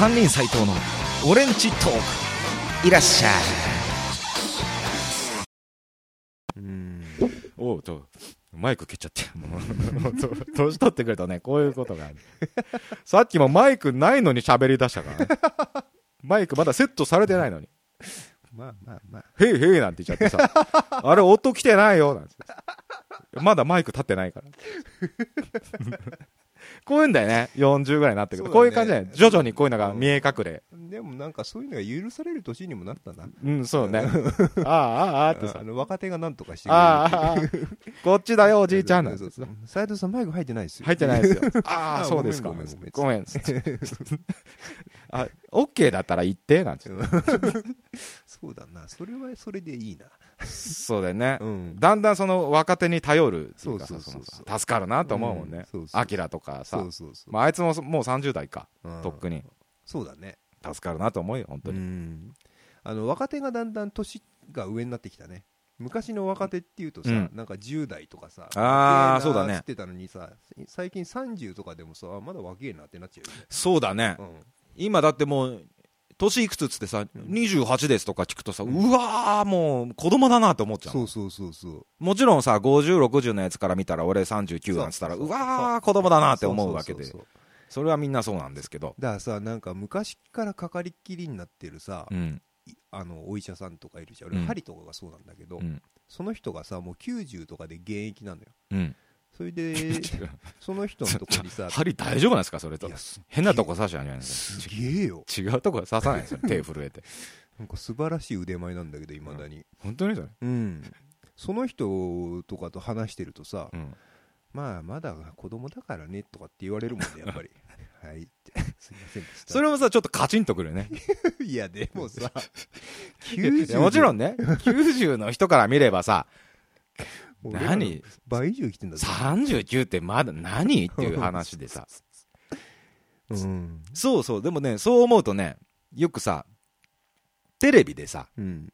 三人斎藤のオレンジトーク。いらっしゃい。うん。おうとマイク蹴っちゃって。も うと年取ってくるとね。こういうことがある。さっきもマイクないのに喋り出したからね。マイクまだセットされてないのに。まあまあまあ「へいへい」なんて言っちゃってさ「あれ音来てないよ」なんて。まだマイク立ってないからこういうんだよね。40ぐらいになってくると、こういう感じだよね。徐々にこういうのが見え隠れ。でもなんかそういうのが許される年にもなったな。うんそうね。ああああああってさ。あの若手がなんとかしてくれる。ああああこっちだよおじいちゃん。そうそう斉藤さんマイク入ってないですよ。入ってないですよ。あ ああ、そうですか。ごめんごめんごめん。あ、オッケーだったら言って、なんて。そうだな。それはそれでいいな。そうだよね。う。ん。だんだんその若手に頼るっていうかさそうそうそうその助かるなと思うもんね。アキラとかさ。そ。うそうそう。まあ、あいつももう30代か。うん。とっくに。そうだね。助かるなと思うよ、本当うに。ん。あの若手がだんだん年が上になってきたね。昔の若手っていうとさ、うん。なんか10代とかさあー若えなそうだね。ってたのにさ最近30とかでもさあまだ若えなってなっちゃうよね。そうだね。今だってもう、年いくつっつってさ、28ですとか聞くとさ、うわー、もう子供だなと思っちゃうそう。そうそうそうもちろんさ、50、60のやつから見たら俺39なんつったら、そううわー、子供だなって思うわけでそれはみんなそうなんですけど。だからさなんか昔からかかりっきりになってるさ、うん。いあのお医者さんとかいるじゃん俺、うん針とかがそうなんだけど、うん。その人がさもう90とかで現役なのようん。それで その人のとこにさ針大丈夫なんですか？それと。変なとこ刺しちゃうんじゃないですすかげえよ。違うとこ刺さないですよ。手震えて。なんか素晴らしい腕前なんだけどいまだに。本当にそれ。うん。その人とかと話してるとさ、うん。まあまだ子供だからねとかって言われるもんねやっぱり。はい。すいませんそれもさちょっとカチンとくるよね。いやでもさいやもちろんんね90の人から見ればさ何？倍以上生きてんだぞ。39ってまだ何？っていう話でさ。うん。そうそう。でもねそう思うとねよくさテレビでさうん。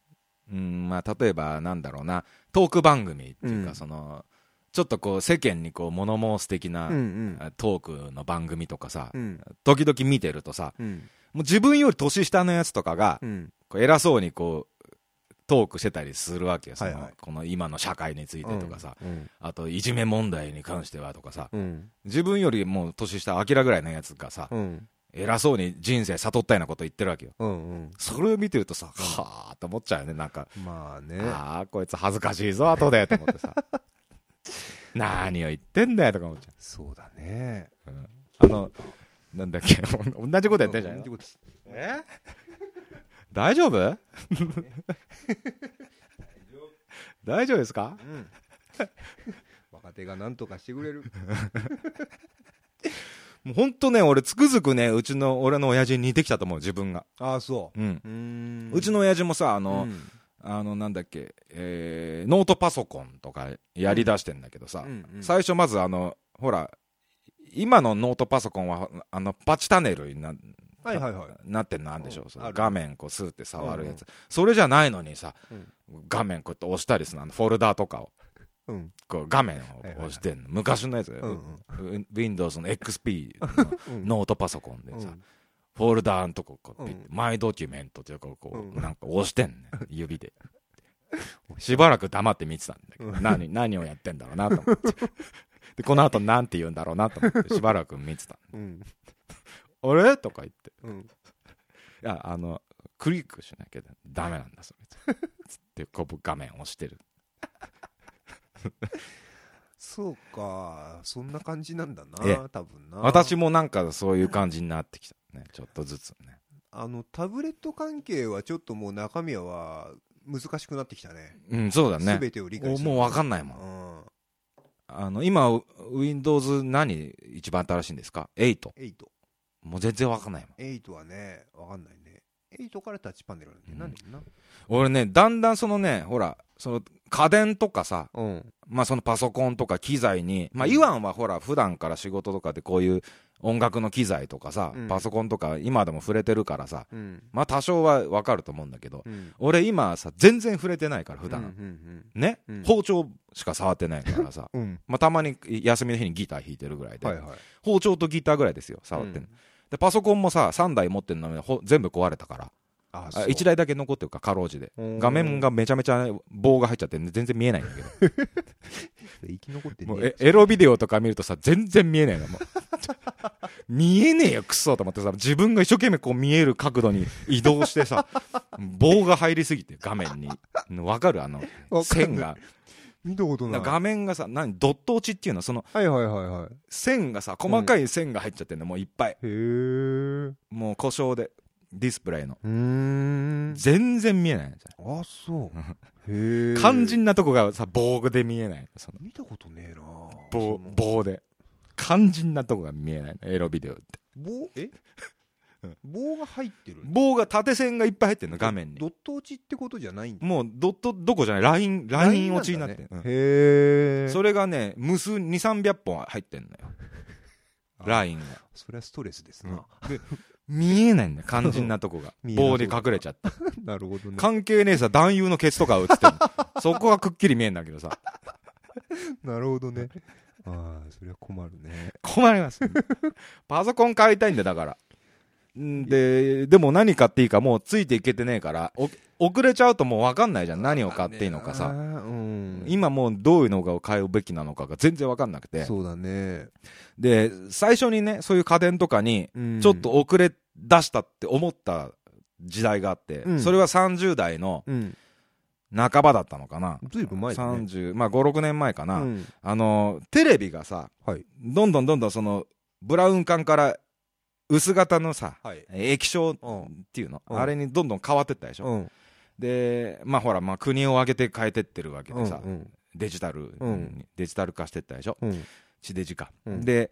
うんまあ例えばなんだろうなトーク番組っていうか、うん。そのちょっとこう世間にこう物申す的な、うんうん。トークの番組とかさ、うん。時々見てるとさうん。もう自分より年下のやつとかが、うん。こう偉そうにこうトークしてたりするわけよ、はいはい。この今の社会についてとかさ、うんあといじめ問題に関してはとかさ、うん。自分よりもう年下、アキラぐらいのやつがさ、うん。偉そうに人生悟ったようなこと言ってるわけよ。うんうん。それを見てるとさ、はあ。と思っちゃうよね、なんか、まあね。ああ、こいつ恥ずかしいぞ、後でと思ってさ、何を言ってんだよとか思っちゃそうだね。う。うん。あの、なんだっけ、同じことやってるじゃん。え？大丈夫？大丈夫ですか？うん。若手がなんとかしてくれる。もう本当ね、俺つくづくね、うちの、俺の親父に似てきたと思う、自分が。ああそう。ん。ううん。うちの親父もさ、ああの、あの、なんだっけ、えーノートパソコンとかやりだしてんだけどさ、最初まずあの、ほら、今のノートパソコンは、あの、パチタネルになはいはいはい。なってんのあるでしょ、そのうんある。画面こうスーって触るやつ、うんそれじゃないのにさ、うん。画面こうやって押したりするの。フォルダーとかを。うん。こう画面を押してんの、昔のやつ、うんウ Windows の XP のうん。ノートパソコンでさ、うん。フォルダーのとここううん。マイドキュメントっていうかこう、うん。なんか押してんね 指で。しばらく黙って見てたんだけど、何何をやってんだろうなと思って。でこの後なんて言うんだろうなと思ってしばらく見てたうんあれ？とか言ってうんいや、あの、クリックしなきゃダメなんだ、それ。つって、こう画面を押してる。そうかそんな感じなんだええな多分な私もなんかそういう感じになってきたね。ちょっとずつね。あのタブレット関係はちょっともう中身は難しくなってきたねうん、そうだね。全てを理解もうわかんないもん。うんあの、今、ウ Windows 何一番新しいんですか ?8。8もう全然わかんないもん。8はねわかんないね。8からタッチパネルなんてうん。な俺ね、だんだんそのね、ほら、その家電とかさ、うん。まあそのパソコンとか機材に、まあイワンはほら、普段から仕事とかでこういう音楽の機材とかさ、うん。パソコンとか今でも触れてるからさ、うん。まあ多少はわかると思うんだけど、うん。俺今さ、全然触れてないから、普段。うんね、うん。包丁しか触ってないからさ、うん。うんまあたまに休みの日にギター弾いてるぐらいで、はいはい。包丁とギターぐらいですよ、触ってんの。でパソコンもさ3台持ってるのにほ全部壊れたから。ああ1台だけ残ってるかかろうじで。うん画面がめちゃめちゃ棒が入っちゃって全然見えないんだけど。生き残ってねもうえエロビデオとか見るとさ全然見えないの。もう見えねえよクソと思ってさ自分が一生懸命こう見える角度に移動してさ 棒が入りすぎて画面に。わかる？あの線が見たことない。画面がさ何？ドット落ちっていうの？そのはいはいはいはい。線がさ細かい線が入っちゃってんのもういっぱい。へえ。うもう故障でディスプレイの。全然見えないあ。そう。へえ。肝心なとこがさ棒で見えないその。見たことねえな。棒棒で。肝心なとこが見えないのエロビデオって。棒？え？うん棒が入ってる。棒が縦線がいっぱい入ってるの画面に。ドット落ちってことじゃない？んだもうドットどこじゃない？ラインライン落ちになってる、うん。へえ。それがね無数2300本入ってんのよ。ラインが、それはストレスですな。で見えないんだよ肝心な とこが。棒に隠れちゃって。なるほどね。関係ねえさ男優のケツとか映ってるの。そこがくっきり見えんだけどさ。なるほどね。ああそれは困るね。困りますパソコン買いたいんだよだから。んででも何買っていいかもうついていけてねえからお遅れちゃうともう分かんないじゃん。何を買っていいのかあさーうん。今もうどういうのを買うべきなのかが全然分かんなくて。そうだね。で最初にねそういう家電とかにうん。ちょっと遅れ出したって思った時代があって、うん。それは30代のうん。半ばだったのかな、ずいぶん前だね。30まあ56年前かな、うん。あのテレビがさはい。どんどんどんどんそのブラウン管から薄型のさはい。液晶っうんていうの、うん。あれにどんどん変わってったでしょ、うん。でまあほら、まあ、国を挙げて変えてってるわけでさ、うんデジタル、うん。デジタル化してったでしょ？うん。地デジ化、うん。で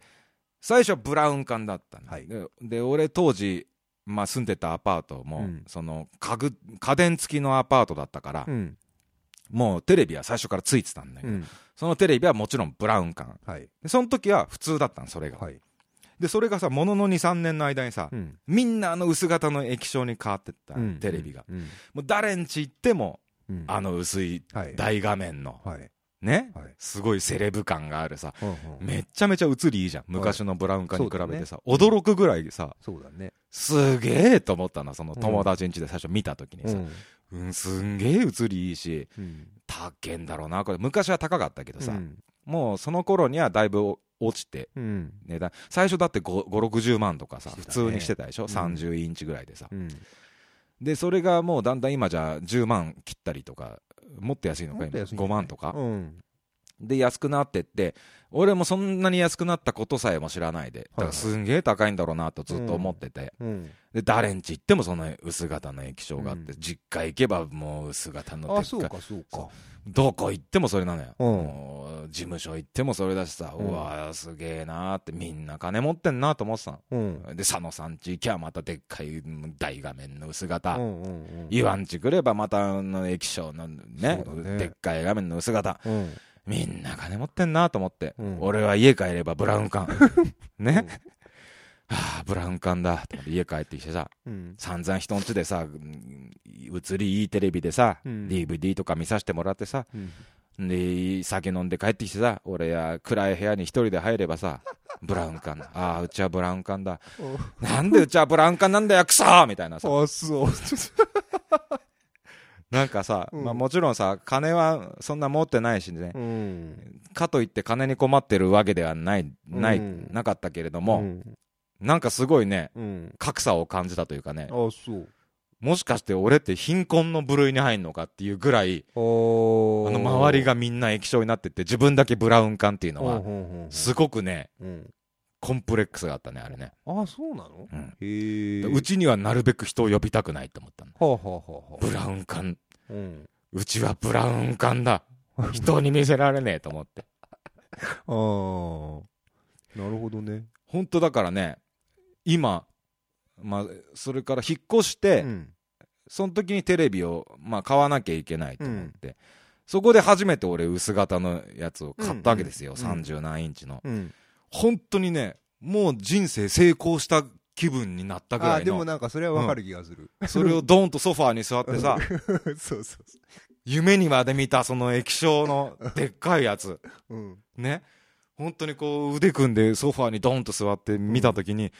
最初はブラウン管だったの、はい。でで俺当時、まあ、住んでたアパートも、うん。その家具家電付きのアパートだったから、うん。もうテレビは最初からついてたんだけど、うんそのテレビはもちろんブラウン管はいでその時は普通だったのそれが、はいでそれがさものの23年の間にさ、うん。みんなあの薄型の液晶に変わってった、うん。テレビが、うん。もう誰んち行ってもうん。あの薄いはい。大画面の、はい。ね、はい。すごいセレブ感があるさめっちゃめちゃ映りいいじゃん昔のブラウン管に比べてさ、そうだね。驚くぐらいさそうだね。すげえと思ったなその友達ん家で最初見た時にさ、うん。うんすんげえ映りいいしうん。高えんだろうなこれ。昔は高かったけどさ、うんもうその頃にはだいぶ落ちてうん。値段最初だって560万とかさ、ね。通にしてたでしょ、うん。30インチぐらいでさ。うん。でそれがもうだんだん今じゃ10万切ったりとかもっと安いのか今？もっと安いんじゃ5万とか、うんで安くなってって俺もそんなに安くなったことさえも知らないで。だからすんげえ高いんだろうなとずっと思ってて、うん。で誰んち行ってもその薄型の液晶があって、うん。実家行けばもう薄型のでっかいあそうかそうか。どこ行ってもそれなのよ、事務所行ってもそれだしさ、ううんわすげえなーってみんな金持ってんなと思ってたで佐野さんち行きゃまたでっかい大画面の薄型、うんうんち来ればまたあの液晶のねね。でっかい画面の薄型。うんみんな金持ってんなと思って、うん。俺は家帰ればブラウン管。ね、はあブラウン管だと思って家帰ってきてさ。うん。散々人んちでさうん映りいいテレビでさ、うん。DVD とか見させてもらってさ。うん。で酒飲んで帰ってきてさ俺や暗い部屋に一人で入ればさブラウン管だ。ああうちはブラウン管だ。なんでうちはブラウン管なんだよクソーみたいなさ。あそうなんかさ、うん。まあ、もちろんさ金はそんな持ってないしね。うん。かといって金に困ってるわけではないない、うん。なかったけれども、うん。なんかすごいねうん。格差を感じたというかね。あそう。もしかして俺って貧困の部類に入んのかっていうぐらいああの周りがみんな液晶になってて自分だけブラウン管っていうのはすごくねうんコンプレックスがあったねあれね、あそうなの？うん。へえ。うちにはなるべく人を呼びたくないと思ったの。はあはあはあはブラウン管。あうん。うちはブラウン管だ。人に見せられねえと思って。ああ。なるほどね。本当だからね今まあそれから引っ越して、うん。その時にテレビを、まあ、買わなきゃいけないと思って、そこで初めて俺薄型のやつを買ったわけですよ、うんうん30何インチの。うん本当にねもう人生成功した気分になったぐらあでもいのなんかそれはわかる気がする。それをドーンとソファーに座ってさ。そうそうそ夢にまで見たその液晶のでっかいやつ。ううん。ね。本当にこう腕組んでソファーにドーンと座って見た時に、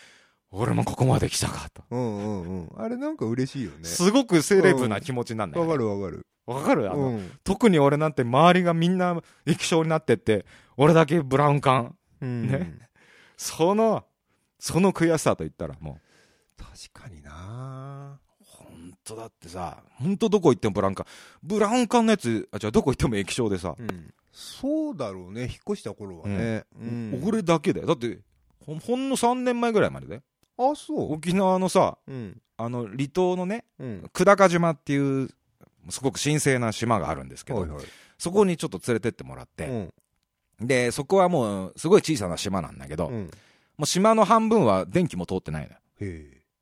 俺もここまで来たかと。うんうんうん。あれなんか嬉しいよね。すごくセレブな気持ちなんだよ、わね。かるわかる。わかる？あの、うん。特に俺なんて周りがみんな液晶になってって、俺だけブラウン管。うん。ね。その、その悔しさと言ったらもう、確かにな。本当だってさ、本当どこ行ってもブラウン管。ブラウン管のやつ、あ、じゃあどこ行っても液晶でさ、うん。そうだろうね引っ越した頃はね。うん。俺だけだよ。だって、ほんほんの3年前ぐらいまでだよ。あそう。沖縄のさ、うん。あの、離島のね、うん。久高島っていう、すごく神聖な島があるんですけど、はいはい。そこにちょっと連れてってもらって、うんで、そこはもう、すごい小さな島なんだけど、もうん。う島の半分は電気も通ってないのよ。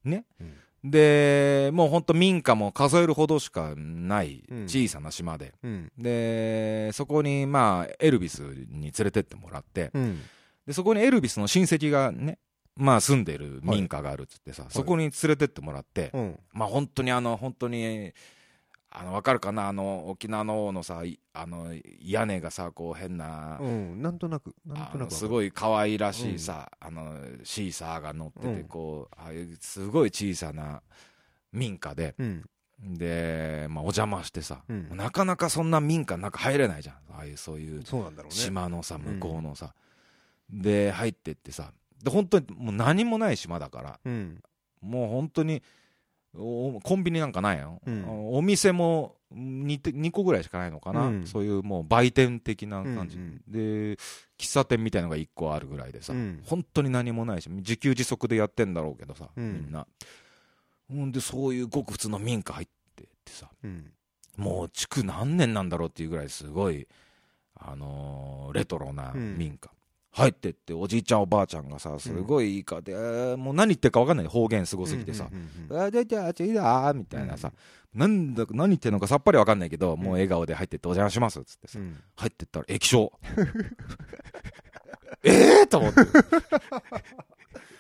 ね。うん。で、もうほんと民家も数えるほどしかないうん小さな島で、うん。で、そこにまあ、エルビスに連れてってもらって、うん。で、そこにエルビスの親戚がね、まあ住んでる民家があるっつってさ、そこに連れてってもらって、うん。まあ本当にあの、本当に、あの、わかるかな？あの、沖縄の方のさ、いあの、屋根がさ、こう変な、うんなんとなくなんとなくすごい可愛らしいさ、あの、シーサーが乗ってて、うん。こう、ああいうすごい小さな民家で、うん。で、まあお邪魔してさ、うん。なかなかそんな民家の中入れないじゃん。ああいうそういうそうなんだろうね。島のさ、ん。向こうのさ。で、入ってってさ、で、本当にもう何もない島だから、うん。もう本当に、おコンビニなんかないよ。うん。お店も 2, 2個ぐらいしかないのかな、うん。そういうもう売店的な感じ、うんで喫茶店みたいのが1個あるぐらいでさ、うん。本当に何もないし自給自足でやってんだろうけどさ、うん。みんな。ほんでそういうごく普通の民家入ってってさうん。もう築何年なんだろうっていうぐらいすごい、あのーレトロな民家、入ってっておじいちゃんおばあちゃんがさすごいいいかで、もう何言ってるか分かんない方言すごすぎてさ、うんうんうんあ、で、じゃあ、ちいだみたいなさ、なんだ、何言ってんのかさっぱりわかんないけど、もう笑顔で入ってってお邪魔しますっつってさ、うん入ってったら液晶。ええと思って。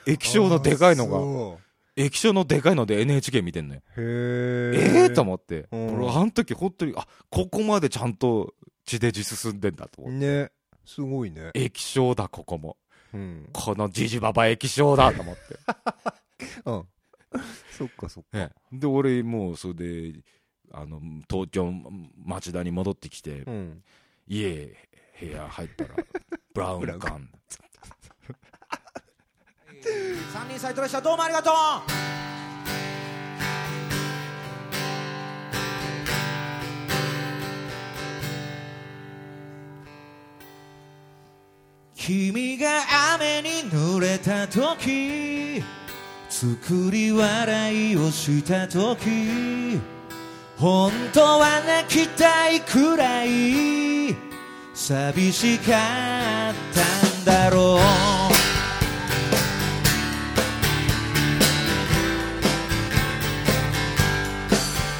液晶のでかいのが、そ液晶のでかいので NHK 見てんのよ。ええと思思って。うん俺、あの時本当に、あ、ここまでちゃんと地デジ進んでんだと思って。ねすごいね。液晶だ、ここも。うん。このジジババ液晶だと思って。うん。そっかそっか。ね、で俺もうそれであの東京町田に戻ってきて、うん。家部屋入ったら ブラウン管。三人サイトでしたどうもありがとう君が雨に濡れた時作り笑いをした時本当は泣きたいくらい寂しかったんだろう。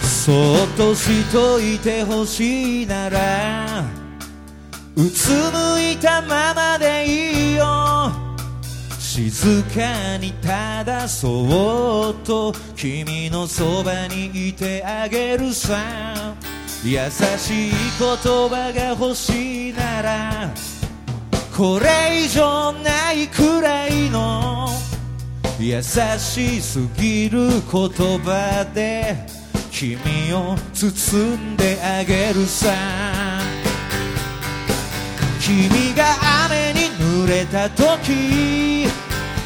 そっとしといてほしいならうつむいたままでいいよ。静かにただそっと君のそばにいてあげるさ。優しい言葉が欲しいならこれ以上ないくらいの優しすぎる言葉で君を包んであげるさ君が雨に濡れた時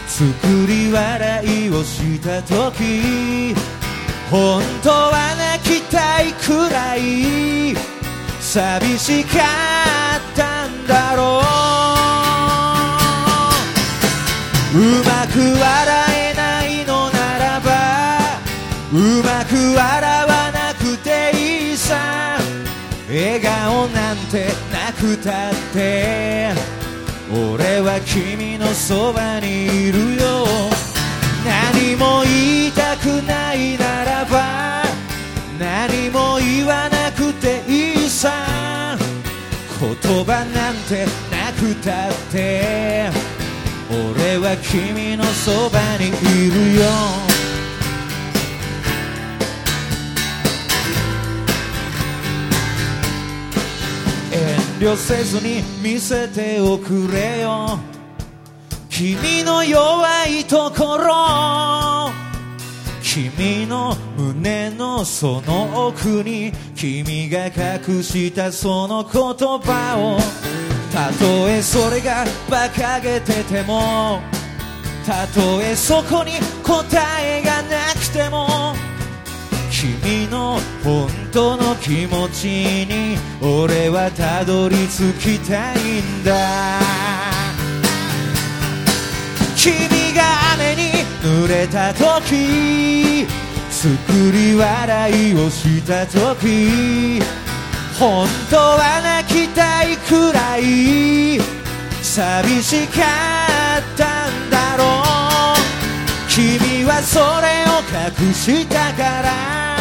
作り笑いをした時本当は泣きたいくらい寂しかったんだろう。うまく笑えないのならばうまく笑わなくていいさ。笑顔なんてくたって俺は君のそばにいるよ。何も言いたくないならば何も言わなくていいさ。言葉なんてなくたって俺は君のそばにいるよ。慮せずに見せておくれよ。君の弱いところ。君の胸のその奥に。君が隠したその言葉を。たとえそれが馬鹿げてても。たとえそこに答えがなくても。の本当の気持ちに俺はたどり着きたいんだ。君が雨に濡れた時作り笑いをした時本当は泣きたいくらい寂しかったんだろう。君はそれを隠したから。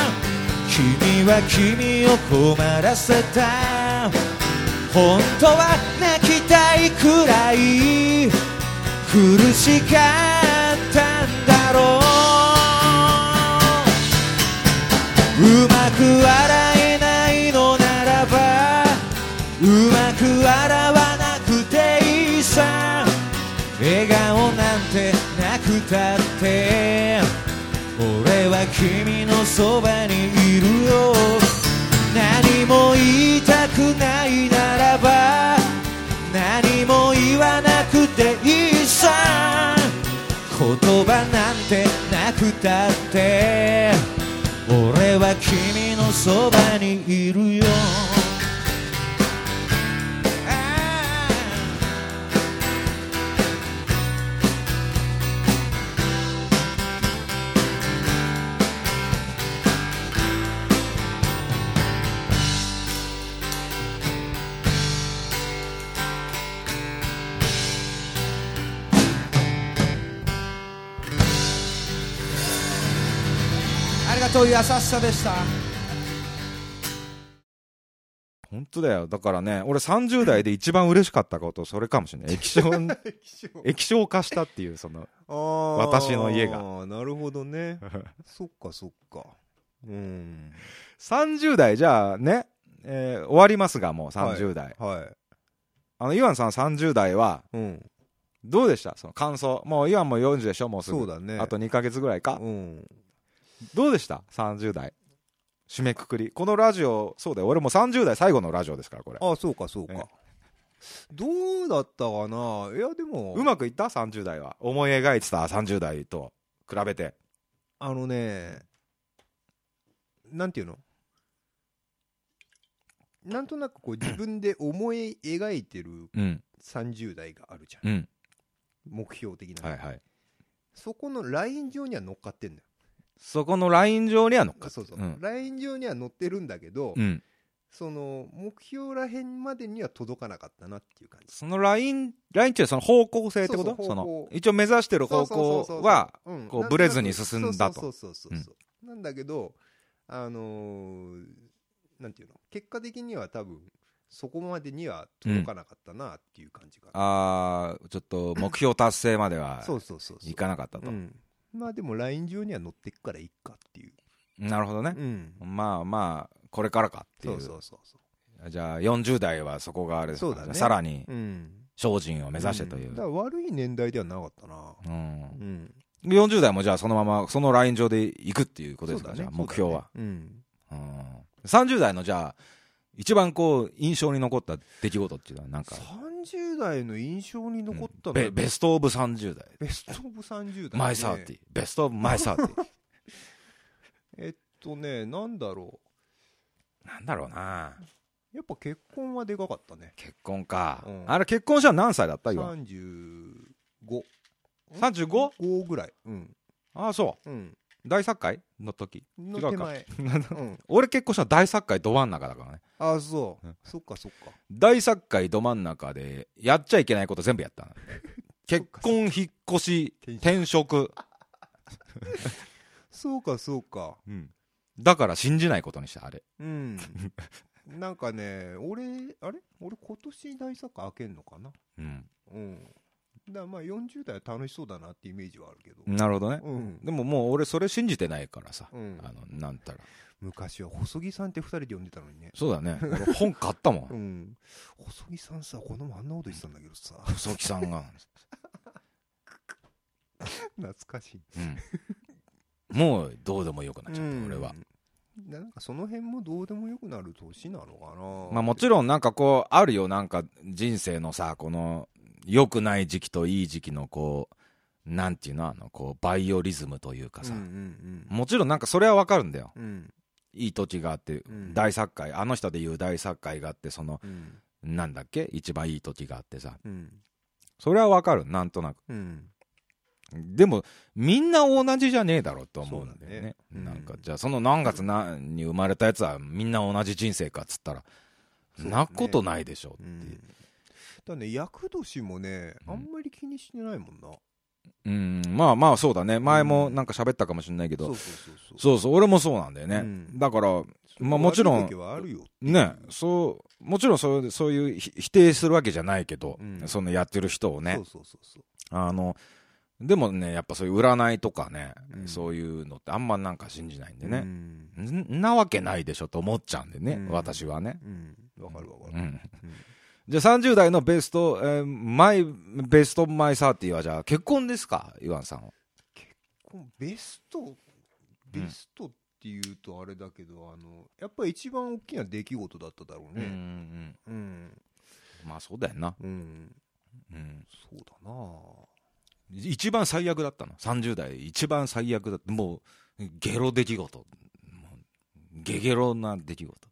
君は君を困らせた本当は泣きたいくらい苦しかったんだろう。うまく笑えないのならばうまく笑わなくていいさ。笑顔なんてなくたって。は君のそばにいるよ。何も言いたくないならば何も言わなくていいさ。言葉なんてなくたって俺は君のそばにいるよ。とう優しさでした本当だよ。だからね、俺30代で一番嬉しかったこと、それかもしれない。液晶、液晶化したっていう、その、私の家ががなるほどね そっかそっかうん30代じゃあね、えー終わりますが、もう30代。はいあの、イワンさん30代は、うんどうでした？その感想。もうイワンも40でしょ？もうすぐ。そうだねあと2ヶ月ぐらいか？うんどうでした ?30 代。締めくくり。このラジオ、そうだよ。俺も30代最後のラジオですから、これ。あそうかそうえかどうだったかな？いやでもうまくいった ?30 代は。思い描いてた？30代と比べて。あのねなんていうの？なんとなくこう自分で思い描いてるうん。30代があるじゃんうん。目標的な、はいはい。そこのライン上には乗っかってんだよそこのライン上には乗っかって。そうそう、うん。ライン上には乗ってるんだけど、うん。その目標らへんまでには届かなかったなっていう感じ。そのライン、ラインっていうのはその方向性ってこと？その一応目指してる方向は、うんこうなん。となくブレずに進んだと。そうそうそうそうそう、なんだけどあのーなんていうの結果的には多分そこまでには届かなかったなっていう感じかな、あー、ちょっと目標達成まではそうそうそういかなかったとう。ん、まあでもライン上には乗っていくからいいかっていう、なるほどね。う。ん、まあまあ、これからかっていそうう。そうそう。そじゃあ40代はそこがあれですか？らそうだね。さらにう、うん、精進を目指してという。ん。だから悪い年代ではなかったな。うん。うん。40代もじゃあそのままそのライン上で行くっていうことですか、じゃあ目標は、そうだね。うん。30代のじゃあ一番こう印象に残った出来事っていうのはなんか？うん、30代の印象に残ったのは。 be bes t of 30代。 be st of 30代、ね、 my thirty best of my thirty えっとねなんだろなんだろうな。うやっぱ結婚はでかかったね。結婚か、うん。あれ結婚したの何歳だった今？3535 35? ぐらい。うん。ああそう。ん。う大作会の時？の違うか。うん。俺結婚したの大作会ど真ん中だからね。ああそう、うん。そっかそっか。大作会ど真ん中でやっちゃいけないこと全部やったの。結婚引っ越し転職、そうかそうか。うん。だから信じないことにしたあれ。うん。なんかね俺あれ？俺今年大作開けんのかな？うん。うんだまあ40代は楽しそうだなってイメージはあるけど。なるほどね、うん、でももう俺それ信じてないからさ、うん。あのなんたら。昔は細木さんって2人で呼んでたのにね。そうだね。俺本買ったも うん。ん細木さんさこの前あんなこと言ってたんだけどさ。細木さんが。懐かしい。うん、もうどうでもよくなっちゃった、俺は。うんなんかその辺もどうでもよくなる年なのかな。まあもちろんなんかこう、あるよ、なんか人生のさ、この、良くない時期といい時期のこう、なんていうの、あの、こう、バイオリズムというかさ、うんうんもちろんなんかそれはわかるんだよ。うん。うんいい時があって、うん。大作会、あの人で言う大作会があって、その、うん。なんだっけ？一番いい時があってさ、うん。それはわかる、なんとなく。うん。でも、みんな同じじゃねえだろうと思うんだよね。ね。うん。なんか、じゃあその何月なに生まれたやつはみんな同じ人生かっつったら、そうだね。なことないでしょってだね厄年もねあんまり気にしてないもんな。うん、まあまあそうだね。前もなんか喋ったかもしれないけど、そうそうそうそう。そうそう、俺もそうなんだよね。うん。だから、まあもちろんね、そう、もちろんそうそういうひ否定するわけじゃないけど、うん。そのやってる人をね。そう、そうそうそう。あの、でもね、やっぱそういう占いとかね、うん。そういうのってあんまなんか信じないんでね。う、ん。んなわけないでしょと思っちゃうんでね、うん。私はね。うん。わかるわかる。うん。じゃあ30代のベスト、えー my、best my thirty はじゃあ結婚ですか？イワンさんは。このベスト？ベストっていうとあれだけどあのやっぱり一番大きな出来事だっただろううんうねんうんまあそうだよな。うんうん。そうだな一番最悪だったの？30代一番最悪だった。もう、ゲロ出来事。ゲゲロな出来事。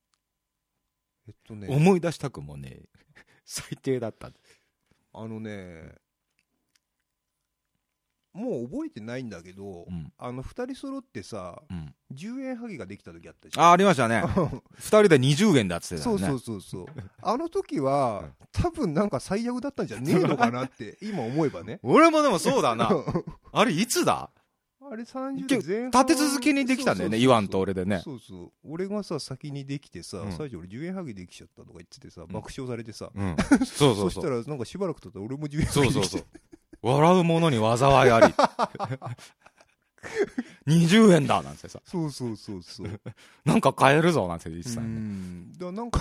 えっとね思い出したくもね、最低だった。あのねもう覚えてないんだけどうん。あの二人揃ってさうん。10円ハゲができた時あったじゃんあ、ありましたね。二人で20円だっつってたよね。そうそうそうそう あの時は多分なんか最悪だったんじゃねえのかなって今思えばね俺もでもそうだな。あれいつだ？あれ30結代前半立て続けにできたんだよね、そうそうそうイワンと俺でね。そうそう俺がさ先にできてさ、うん最初俺10円ハゲできちゃったとか言っててさ爆笑されてさ、うん。そうそうそ したそう。らなんかしばらく経ったら俺も10円ハそうゲできてそうそう。笑う者に災いあり。20円だなんてさ。そうそうそうそう なんか買えるぞなんて言ってうたよね。んだなんか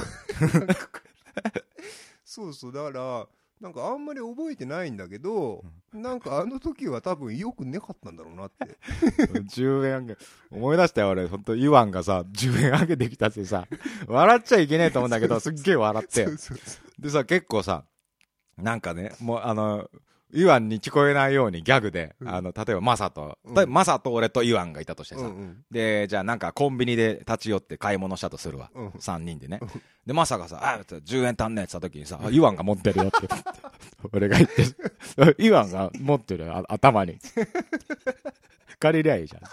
そうそうだからなんかあんまり覚えてないんだけど、なんかあの時は多分よくねかったんだろうなって 10円上げ。思い出したよ、俺。本当イワンがさ、10円上げてきたってさ、笑っちゃいけねえと思うんだけど、すっげえ笑って でさ、結構さ、なんかね、もうあの、イワンに聞こえないようにギャグで、うんあの、例えばマサと、うんマサと俺とイワンがいたとしてさ、うんうんで、じゃあなんかコンビニで立ち寄って買い物したとするわ。うん3人でねうん。で、マサがさ、あ、10円足んねえって言った時にさ、あイワンが持ってるよって。俺が言って、イワンが持ってるよ、あ頭に。借りりゃいいじゃん。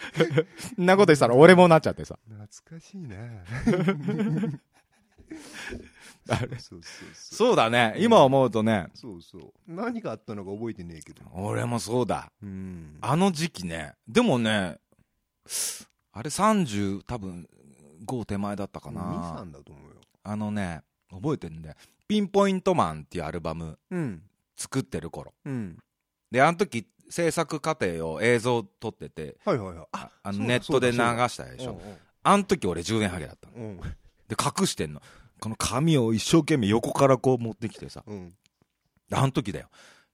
んなことしたら俺もなっちゃってさ。懐かしいな あれそうそうそう。そうだね。今思うとね、そうそう。何があったのか覚えてねえけど。俺もそうだ。うん。あの時期ね、でもね、あれ30多分5手前だったかな。23だと思うよ。あのね、覚えてんで、ピンポイントマンっていうアルバム。うん。作ってる頃。うん。で、あの時制作過程を映像撮ってて、はいはいはい。ああそうだのネットで流したでしょ。うんあの時俺10円ハゲだったの。うん。で、隠してんの。この紙を一生懸命横からこう持ってきてさ。うんであの時だよ。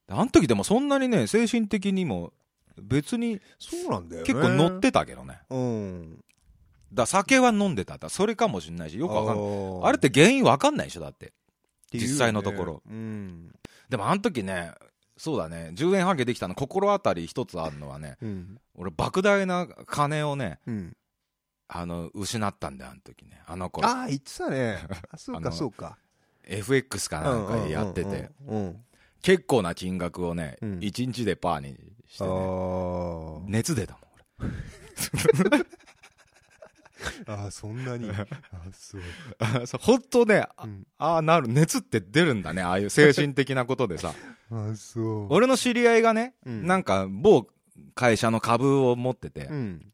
であの時でもそんなにね、精神的にも別にそうなんだよね結構乗ってたけどね。うんだ酒は飲んでた。だそれかもしんないし、よくわかんない。あれって原因わかんないでしょだって。実際のところうんでもあの時ね、そうだね、10円ハゲできたの心当たり一つあるのはね、うん俺莫大な金をね、うんあの、失ったんだよ、あの時ね。あの頃。ああ言ってたね。あそうかそうか。FX かなんかやってて、結構な金額をね、うん。1日でパーにしてあね、ー。熱出たもん、あーそんなに。あそう俺。そう本当ね、あうん。あーなる、熱って出るんだね、ああいう精神的なことでさ。あそう。俺の知り合いがね、うん。なんか某会社の株を持ってて。う、ん。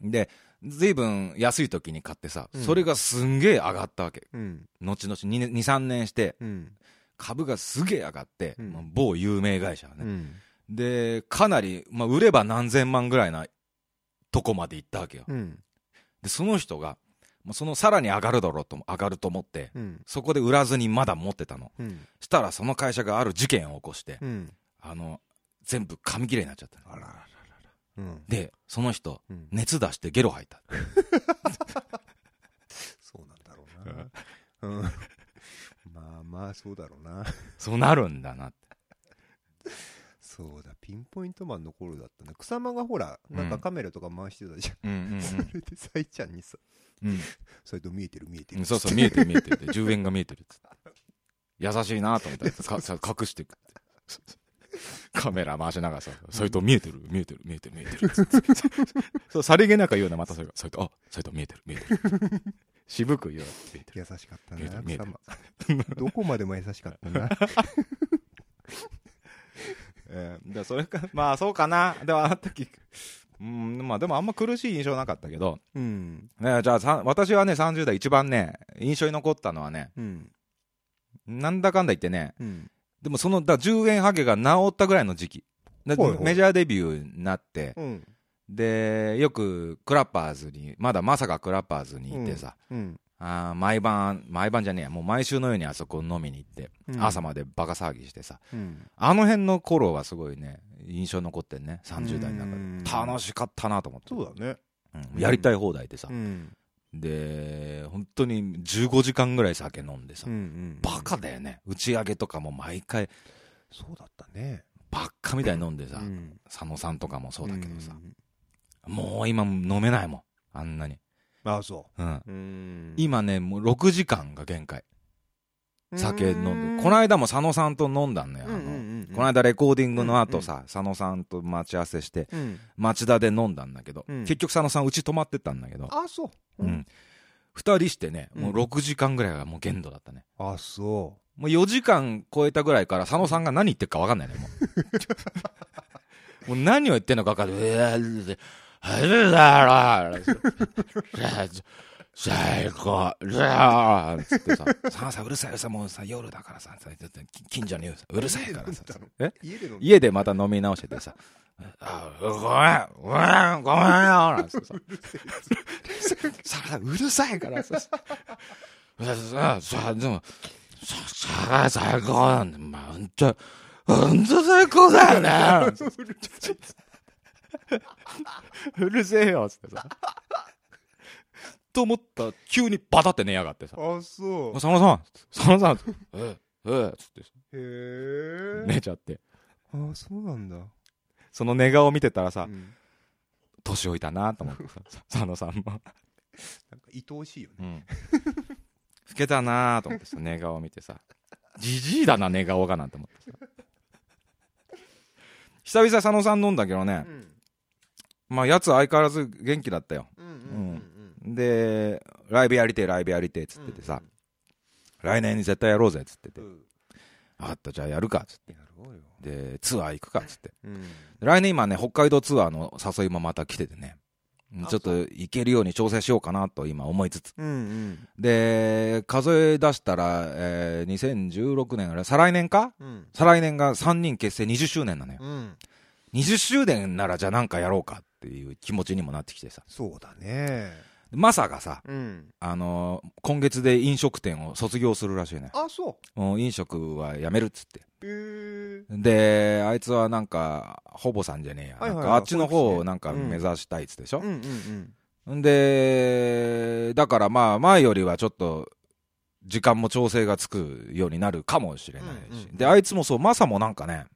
で、ずいぶん安い時に買ってさ、うん。それがすんげえ上がったわけ。うん。後々2、2 3年して、うん。株がすげえ上がって、うん。まあ某有名会社はね。うん。で、かなり、まあ、売れば何千万ぐらいなとこまで行ったわけよ。うん。で、その人が、まあそのさらに上がるだろうと、上がると思って、うん。そこで売らずにまだ持ってたの。うん。したらその会社がある事件を起こして、うん。あの、全部紙切れになっちゃったの。あららうん。でその人うん。熱出してゲロ吐いた。そうなんだろうな。うん。まあまあそうだろうな。そうなるんだなって。そうだピンポイントマンの頃だったね。草間がほらなんかカメラとか回してたじゃん、それでさいちゃんにさうん「それと見えてる？見えてる」うんそうそう見えてる見えてる。って10円が見えてるっつって。優しいなと思ったら隠してくってカメラ回しながらさ「それと見えてる見えてる見えてる見えてる」そう さりげなく言うなまたそれが「それとあそれと見えてる見えてる」渋く言う見えてる。優しかった見えてる見えてなるどこまでも優しかったな。えーでそれかまあそうかな。でもあの時うんまあでもあんま苦しい印象なかったけど、うん。ね、じゃあさ私はね30代一番ね印象に残ったのはねうん。なんだかんだ言ってねうんでもそのだ10円ハゲが治ったぐらいの時期。メジャーデビューになって。うん。でよくクラッパーズにまだまさかクラッパーズに行ってさ、うんあー毎晩毎晩じゃねえや。もう毎週のようにあそこ飲みに行って、うん。朝までバカ騒ぎしてさ。うん。あの辺の頃はすごいね印象に残ってんね。30代のうん。中で楽しかったなと思って。そうだね。うん。やりたい放題でさ、うん。で本当に15時間ぐらい酒飲んでさ、うんうんバカだよね。打ち上げとかも毎回。そうだったね。ばっかみたいに飲んでさ、うん。佐野さんとかもそうだけどさ。う、んもう今飲めないもん。あんなに、ああそう。ん、ううん。今ねもう6時間が限界。酒飲んで。このい間も佐野さんと飲んだんだよ、この間レコーディングの後さ、佐野さんと待ち合わせしてうん。町田で飲んだんだけど、うん。結局佐野さんうち泊まってったんだけど、あそう。うん2人してねもううん6時間ぐらいがもう限度だったね。あそもう4時間超えたぐらいから佐野さんが何言ってるか分かんないねもう。もう何を言ってんのか分かるうわうるだろ最高うわつってさ「さあさうるさいさもうさ夜だからさ近所に言ううるさいからさえ家でまた飲み直しててさ「あごめんごめんごめんよ」なんつってさうるさいから。ささささでもささ最高なんだまあ最高だよねうるせえよつってさと思ったら急にバタって寝やがってさあそう佐野さん佐野さんえええつってへえ寝ちゃってあそうなんだその寝顔見てたらさうん年老いたなと思ってさ佐野さんもなんか愛おしいよね。うん。老けたなと思ってさ寝顔見てさ。じじいだな寝顔がなんて思ってさ。久々佐野さん飲んだけどね。うん。まあやつ相変わらず元気だったよ。うんうんでライブやりてえライブやりてえっつっててさ、来年に絶対やろうぜっつってて、うん。分かったじゃあやるかっつって。でツアー行くかっつって。うん。来年今ね北海道ツアーの誘いもまた来ててね。あちょっと行けるように調整しようかなと今思いつつ。うんうん。で数え出したら、えー2016年あれ再来年か？うん。再来年が3人結成20周年なのよ。うん。20周年ならじゃあなんかやろうかっていう気持ちにもなってきてさ。そうだね。マサがさ、うん。あのー今月で飲食店を卒業するらしいねあそもう飲食はやめるっつってであいつはなんかほぼさんじゃねえや、はいはいはい。あっちの方をなんか目指したいっつでしょ？うん、うんん。でだからまあ前よりはちょっと時間も調整がつくようになるかもしれないし、うんうんであいつもそうマサもなんかね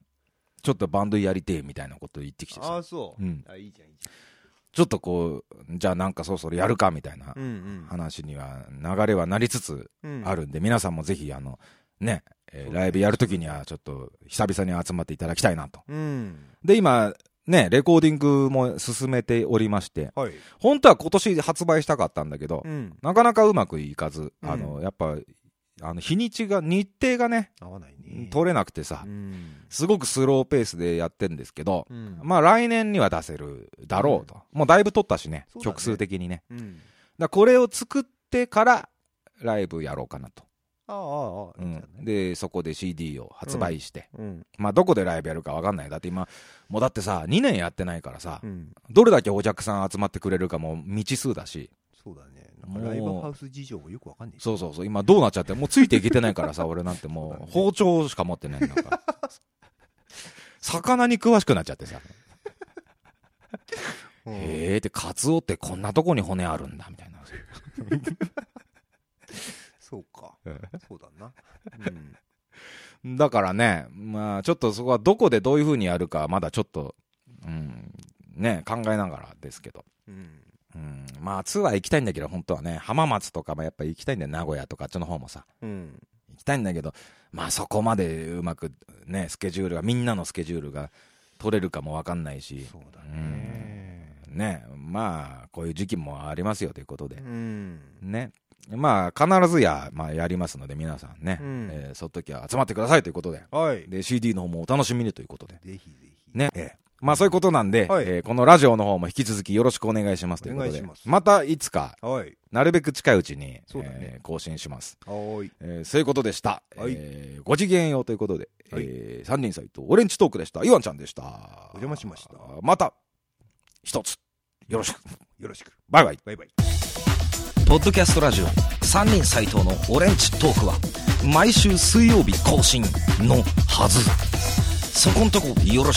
ちょっとバンドやりてえみたいなこと言ってきてさ。あそう。うん。あいいじゃんいいじちょっとこうじゃあなんかそろそろやるかみたいなゃんうん話には流れはなりつつうん。あるんで、皆さんもぜひあのね、えーライブやるときにはちょっと久々に集まっていただきたいなと。うん。で今ねレコーディングも進めておりましてはい。本当は今年発売したかったんだけど、うん。なかなかうまくいかず、うん。あのやっぱあの日にちが日程がね合わないね。取れなくてさ、うん。すごくスローペースでやってんですけど、うん。まあ来年には出せるだろうと、もうだいぶ取ったしねね。曲数的にね。うん。だこれを作ってからライブやろうかなと、ああああうん。でそこで CD を発売して、うん。まあどこでライブやるか分かんない。だって今もうだってさ2年やってないからさ、うん。どれだけお客さん集まってくれるかも未知数だし。そうだね。なんかライブハウス事情がよくわかんない。そうそうそう。今どうなっちゃってもうついていけてないからさ 俺なんて。もう包丁しか持ってない。んだか。ら魚に詳しくなっちゃってさ。うん。へえって、カツオってこんなとこに骨あるんだ、みたいな。そうかうんだなだからね、まあ、ちょっとそこはどこでどういう風にやるか、まだちょっと、うん、ね、考えながらですけど。うんうん、まあ、ツアー行きたいんだけど、本当はね、浜松とかもやっぱ行きたいんだよ、名古屋とか、あっちの方もさ。うん行きたいんだけど、まあそこまでうまくね、スケジュールが、みんなのスケジュールが取れるかもわかんないし。そうだねうんね、まあ、こういう時期もありますよということでう。んね。まあ、必ずや、まあ、やりますので、皆さんね、うんえーその時は集まってくださいということで。はいで、CD の方もお楽しみにということで。ぜひぜひね。ええまあ、そういうことなんで、はいえーこのラジオの方も引き続きよろしくお願いしますということでます。またいつか、はいなるべく近いうちに、そうだねえー更新します。はいえーそういうことでした。はいえーご次元用ということで、はいえー三人サイト、オレンジトークでした。イワンちゃんでした。お邪魔しましたまた、一つ、よろしく。よろしくバイバイ。バイバイポッドキャストラジオ三人斎藤のオレンジトークは毎週水曜日更新のはず。そこんとこよろしく。